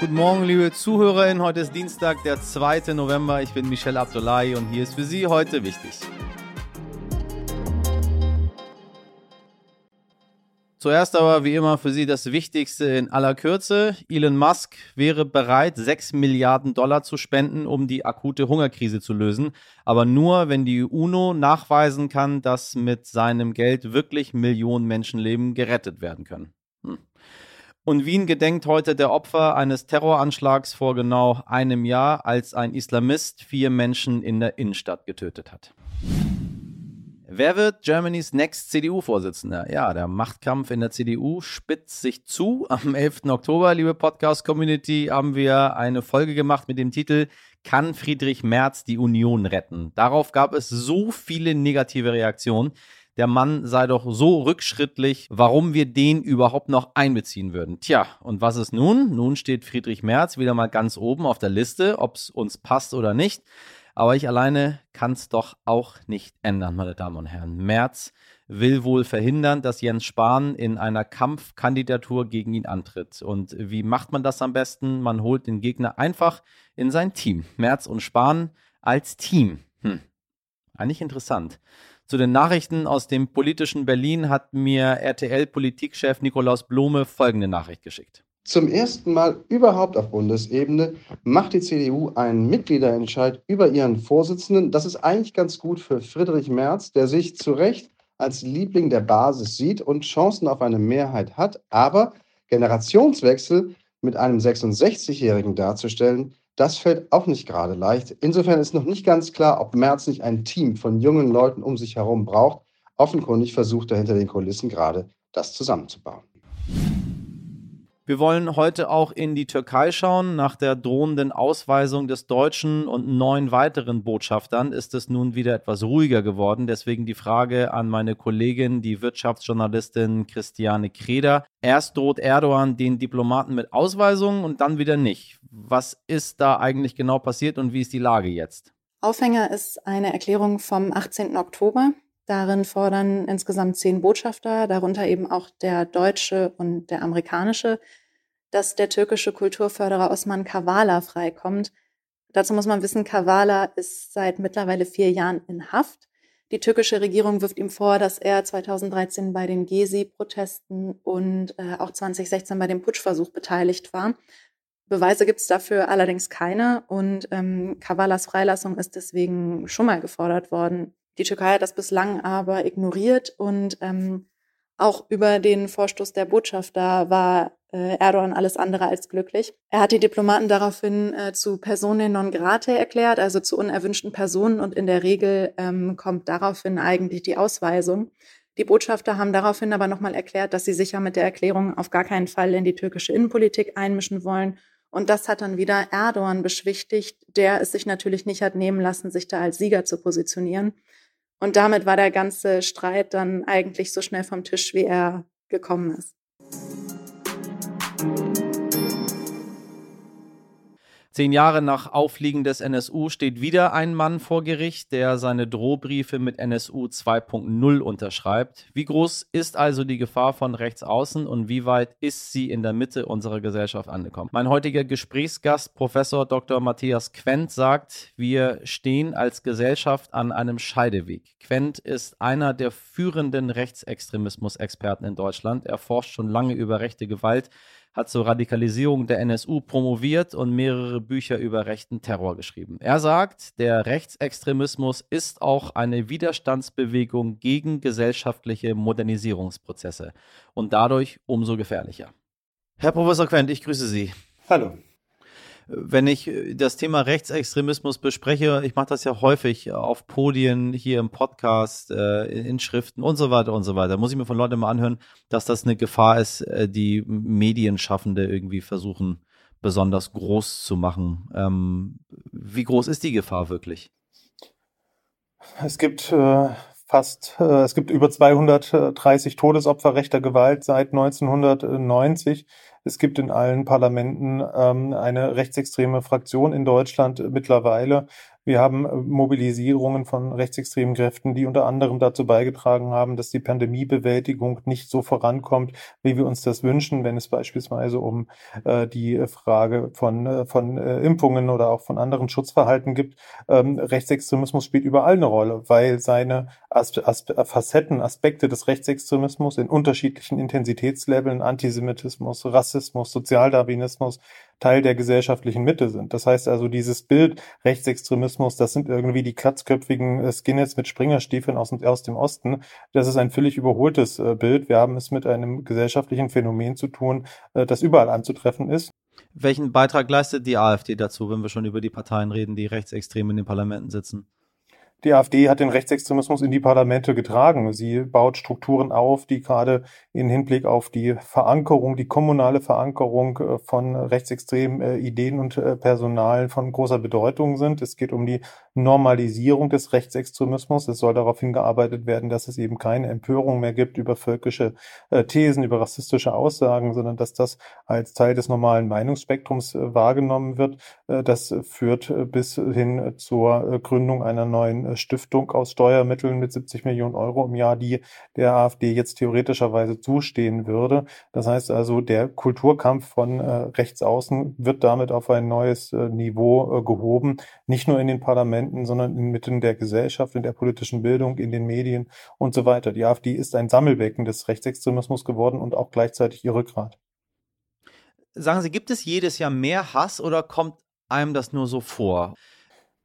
Guten Morgen, liebe Zuhörerinnen. Heute ist Dienstag, der 2. November. Ich bin Michel Abdullahi und hier ist für Sie heute wichtig. Zuerst aber wie immer für Sie das Wichtigste in aller Kürze. Elon Musk wäre bereit, 6 Milliarden Dollar zu spenden, um die akute Hungerkrise zu lösen. Aber nur, wenn die UNO nachweisen kann, dass mit seinem Geld wirklich Millionen Menschenleben gerettet werden können. Und Wien gedenkt heute der Opfer eines Terroranschlags vor genau einem Jahr, als ein Islamist vier Menschen in der Innenstadt getötet hat. Wer wird Germany's Next CDU-Vorsitzender? Ja, der Machtkampf in der CDU spitzt sich zu. Am 11. Oktober, liebe Podcast-Community, haben wir eine Folge gemacht mit dem Titel Kann Friedrich Merz die Union retten? Darauf gab es so viele negative Reaktionen. Der Mann sei doch so rückschrittlich, warum wir den überhaupt noch einbeziehen würden. Tja, und was ist nun? Nun steht Friedrich Merz wieder mal ganz oben auf der Liste, ob es uns passt oder nicht. Aber ich alleine kann es doch auch nicht ändern, meine Damen und Herren. Merz will wohl verhindern, dass Jens Spahn in einer Kampfkandidatur gegen ihn antritt. Und wie macht man das am besten? Man holt den Gegner einfach in sein Team. Merz und Spahn als Team. Hm. Eigentlich interessant. Zu den Nachrichten aus dem politischen Berlin hat mir RTL-Politikchef Nikolaus Blome folgende Nachricht geschickt. Zum ersten Mal überhaupt auf Bundesebene macht die CDU einen Mitgliederentscheid über ihren Vorsitzenden. Das ist eigentlich ganz gut für Friedrich Merz, der sich zu Recht als Liebling der Basis sieht und Chancen auf eine Mehrheit hat. Aber Generationswechsel mit einem 66-Jährigen darzustellen, das fällt auch nicht gerade leicht. Insofern ist noch nicht ganz klar, ob Merz nicht ein Team von jungen Leuten um sich herum braucht. Offenkundig versucht er hinter den Kulissen gerade, das zusammenzubauen. Wir wollen heute auch in die Türkei schauen. Nach der drohenden Ausweisung des deutschen und neun weiteren Botschaftern ist es nun wieder etwas ruhiger geworden. Deswegen die Frage an meine Kollegin, die Wirtschaftsjournalistin Christiane Kreder. Erst droht Erdogan den Diplomaten mit Ausweisungen und dann wieder nicht. Was ist da eigentlich genau passiert und wie ist die Lage jetzt? Aufhänger ist eine Erklärung vom 18. Oktober. Darin fordern insgesamt zehn Botschafter, darunter eben auch der deutsche und der amerikanische, dass der türkische Kulturförderer Osman Kavala freikommt. Dazu muss man wissen, Kavala ist seit mittlerweile vier Jahren in Haft. Die türkische Regierung wirft ihm vor, dass er 2013 bei den Gezi-Protesten und äh, auch 2016 bei dem Putschversuch beteiligt war. Beweise gibt es dafür allerdings keine und ähm, Kavalas Freilassung ist deswegen schon mal gefordert worden. Die Türkei hat das bislang aber ignoriert und ähm, auch über den Vorstoß der Botschafter war Erdogan alles andere als glücklich. Er hat die Diplomaten daraufhin äh, zu Personen non grate erklärt, also zu unerwünschten Personen und in der Regel ähm, kommt daraufhin eigentlich die Ausweisung. Die Botschafter haben daraufhin aber nochmal erklärt, dass sie sich ja mit der Erklärung auf gar keinen Fall in die türkische Innenpolitik einmischen wollen. Und das hat dann wieder Erdogan beschwichtigt, der es sich natürlich nicht hat nehmen lassen, sich da als Sieger zu positionieren. Und damit war der ganze Streit dann eigentlich so schnell vom Tisch, wie er gekommen ist. Zehn Jahre nach Aufliegen des NSU steht wieder ein Mann vor Gericht, der seine Drohbriefe mit NSU 2.0 unterschreibt. Wie groß ist also die Gefahr von rechts außen und wie weit ist sie in der Mitte unserer Gesellschaft angekommen? Mein heutiger Gesprächsgast, Professor Dr. Matthias Quent, sagt, wir stehen als Gesellschaft an einem Scheideweg. Quent ist einer der führenden Rechtsextremismus-Experten in Deutschland. Er forscht schon lange über rechte Gewalt hat zur Radikalisierung der NSU promoviert und mehrere Bücher über rechten Terror geschrieben. Er sagt, der Rechtsextremismus ist auch eine Widerstandsbewegung gegen gesellschaftliche Modernisierungsprozesse und dadurch umso gefährlicher. Herr Professor Quent, ich grüße Sie. Hallo wenn ich äh, das Thema Rechtsextremismus bespreche, ich mache das ja häufig auf Podien, hier im Podcast, äh, in Schriften und so weiter und so weiter, muss ich mir von Leuten mal anhören, dass das eine Gefahr ist, äh, die Medienschaffende irgendwie versuchen, besonders groß zu machen. Ähm, wie groß ist die Gefahr wirklich? Es gibt fast, es gibt über 230 Todesopfer rechter Gewalt seit 1990. Es gibt in allen Parlamenten ähm, eine rechtsextreme Fraktion in Deutschland mittlerweile. Wir haben äh, Mobilisierungen von rechtsextremen Kräften, die unter anderem dazu beigetragen haben, dass die Pandemiebewältigung nicht so vorankommt, wie wir uns das wünschen, wenn es beispielsweise um äh, die Frage von, äh, von äh, Impfungen oder auch von anderen Schutzverhalten gibt. Ähm, Rechtsextremismus spielt überall eine Rolle, weil seine As As Facetten, Aspekte des Rechtsextremismus in unterschiedlichen Intensitätsleveln, Antisemitismus, Rassismus, Sozialdarwinismus, Teil der gesellschaftlichen Mitte sind. Das heißt also, dieses Bild Rechtsextremismus, das sind irgendwie die klatzköpfigen äh, Skinheads mit Springerstiefeln aus, aus dem Osten. Das ist ein völlig überholtes äh, Bild. Wir haben es mit einem gesellschaftlichen Phänomen zu tun, äh, das überall anzutreffen ist. Welchen Beitrag leistet die AfD dazu, wenn wir schon über die Parteien reden, die rechtsextrem in den Parlamenten sitzen? Die AfD hat den Rechtsextremismus in die Parlamente getragen. Sie baut Strukturen auf, die gerade in Hinblick auf die Verankerung, die kommunale Verankerung äh, von rechtsextremen äh, Ideen und äh, Personal von großer Bedeutung sind. Es geht um die Normalisierung des Rechtsextremismus. Es soll darauf hingearbeitet werden, dass es eben keine Empörung mehr gibt über völkische Thesen, über rassistische Aussagen, sondern dass das als Teil des normalen Meinungsspektrums wahrgenommen wird. Das führt bis hin zur Gründung einer neuen Stiftung aus Steuermitteln mit 70 Millionen Euro im Jahr, die der AfD jetzt theoretischerweise zustehen würde. Das heißt also, der Kulturkampf von äh, rechts außen wird damit auf ein neues äh, Niveau äh, gehoben, nicht nur in den Parlamenten, sondern inmitten der Gesellschaft, in der politischen Bildung, in den Medien und so weiter. Die AfD ist ein Sammelbecken des Rechtsextremismus geworden und auch gleichzeitig ihr Rückgrat. Sagen Sie, gibt es jedes Jahr mehr Hass oder kommt einem das nur so vor?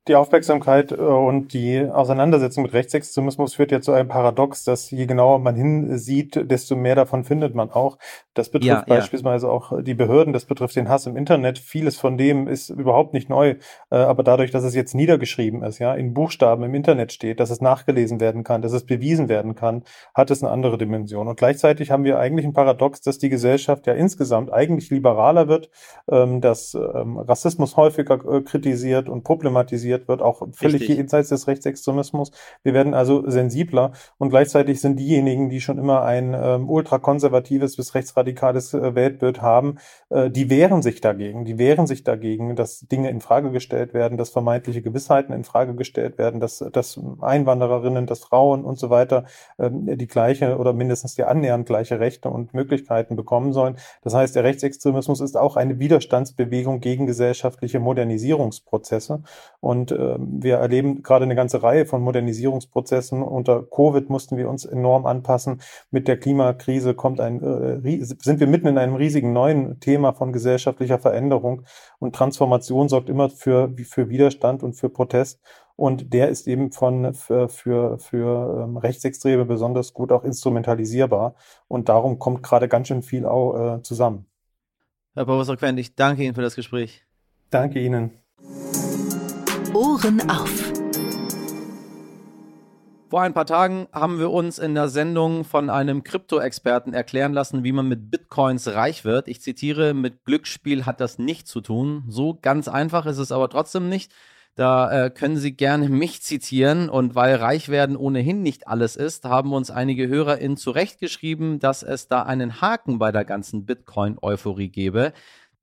Die Aufmerksamkeit äh, und die Auseinandersetzung mit Rechtsextremismus führt ja zu einem Paradox, dass je genauer man hinsieht, desto mehr davon findet man auch. Das betrifft ja, beispielsweise ja. auch die Behörden, das betrifft den Hass im Internet. Vieles von dem ist überhaupt nicht neu, äh, aber dadurch, dass es jetzt niedergeschrieben ist, ja, in Buchstaben im Internet steht, dass es nachgelesen werden kann, dass es bewiesen werden kann, hat es eine andere Dimension. Und gleichzeitig haben wir eigentlich ein Paradox, dass die Gesellschaft ja insgesamt eigentlich liberaler wird, ähm, dass ähm, Rassismus häufiger äh, kritisiert und problematisiert kritisiert wird, auch völlig Richtig. jenseits des Rechtsextremismus. Wir werden also sensibler und gleichzeitig sind diejenigen, die schon immer ein ähm, ultrakonservatives bis rechtsradikales äh, Weltbild haben, äh, die wehren sich dagegen. Die wehren sich dagegen, dass Dinge in Frage gestellt werden, dass vermeintliche Gewissheiten in Frage gestellt werden, dass, dass Einwandererinnen, dass Frauen und so weiter ähm, die gleiche oder mindestens die annähernd gleiche Rechte und Möglichkeiten bekommen sollen. Das heißt, der Rechtsextremismus ist auch eine Widerstandsbewegung gegen gesellschaftliche Modernisierungsprozesse und und äh, wir erleben gerade eine ganze Reihe von Modernisierungsprozessen. Unter Covid mussten wir uns enorm anpassen. Mit der Klimakrise kommt ein, äh, sind wir mitten in einem riesigen neuen Thema von gesellschaftlicher Veränderung. Und Transformation sorgt immer für, für Widerstand und für Protest. Und der ist eben von für, für, für ähm, Rechtsextreme besonders gut auch instrumentalisierbar. Und darum kommt gerade ganz schön viel auch, äh, zusammen. Herr Professor Quent, ich danke Ihnen für das Gespräch. Danke Ihnen. Ohren auf. Vor ein paar Tagen haben wir uns in der Sendung von einem Krypto-Experten erklären lassen, wie man mit Bitcoins reich wird. Ich zitiere, mit Glücksspiel hat das nichts zu tun. So ganz einfach ist es aber trotzdem nicht. Da äh, können Sie gerne mich zitieren. Und weil reich werden ohnehin nicht alles ist, haben uns einige HörerInnen zurechtgeschrieben, dass es da einen Haken bei der ganzen Bitcoin-Euphorie gebe,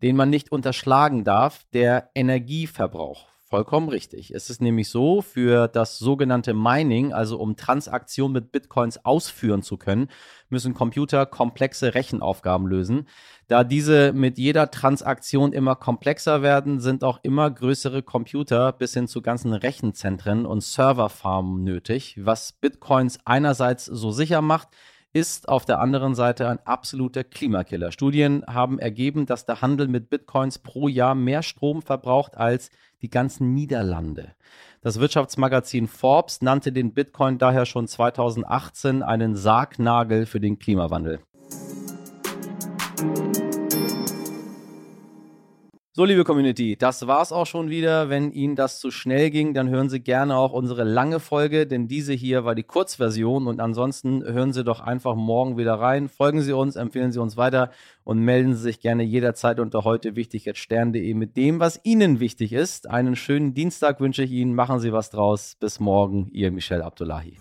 den man nicht unterschlagen darf, der Energieverbrauch. Vollkommen richtig. Es ist nämlich so, für das sogenannte Mining, also um Transaktionen mit Bitcoins ausführen zu können, müssen Computer komplexe Rechenaufgaben lösen. Da diese mit jeder Transaktion immer komplexer werden, sind auch immer größere Computer bis hin zu ganzen Rechenzentren und Serverfarmen nötig, was Bitcoins einerseits so sicher macht, ist auf der anderen Seite ein absoluter Klimakiller. Studien haben ergeben, dass der Handel mit Bitcoins pro Jahr mehr Strom verbraucht als die ganzen Niederlande. Das Wirtschaftsmagazin Forbes nannte den Bitcoin daher schon 2018 einen Sargnagel für den Klimawandel. So, liebe Community, das war's auch schon wieder. Wenn Ihnen das zu schnell ging, dann hören Sie gerne auch unsere lange Folge, denn diese hier war die Kurzversion und ansonsten hören Sie doch einfach morgen wieder rein. Folgen Sie uns, empfehlen Sie uns weiter und melden Sie sich gerne jederzeit unter heute wichtig stern.de mit dem, was Ihnen wichtig ist. Einen schönen Dienstag wünsche ich Ihnen. Machen Sie was draus. Bis morgen, Ihr Michel Abdullahi.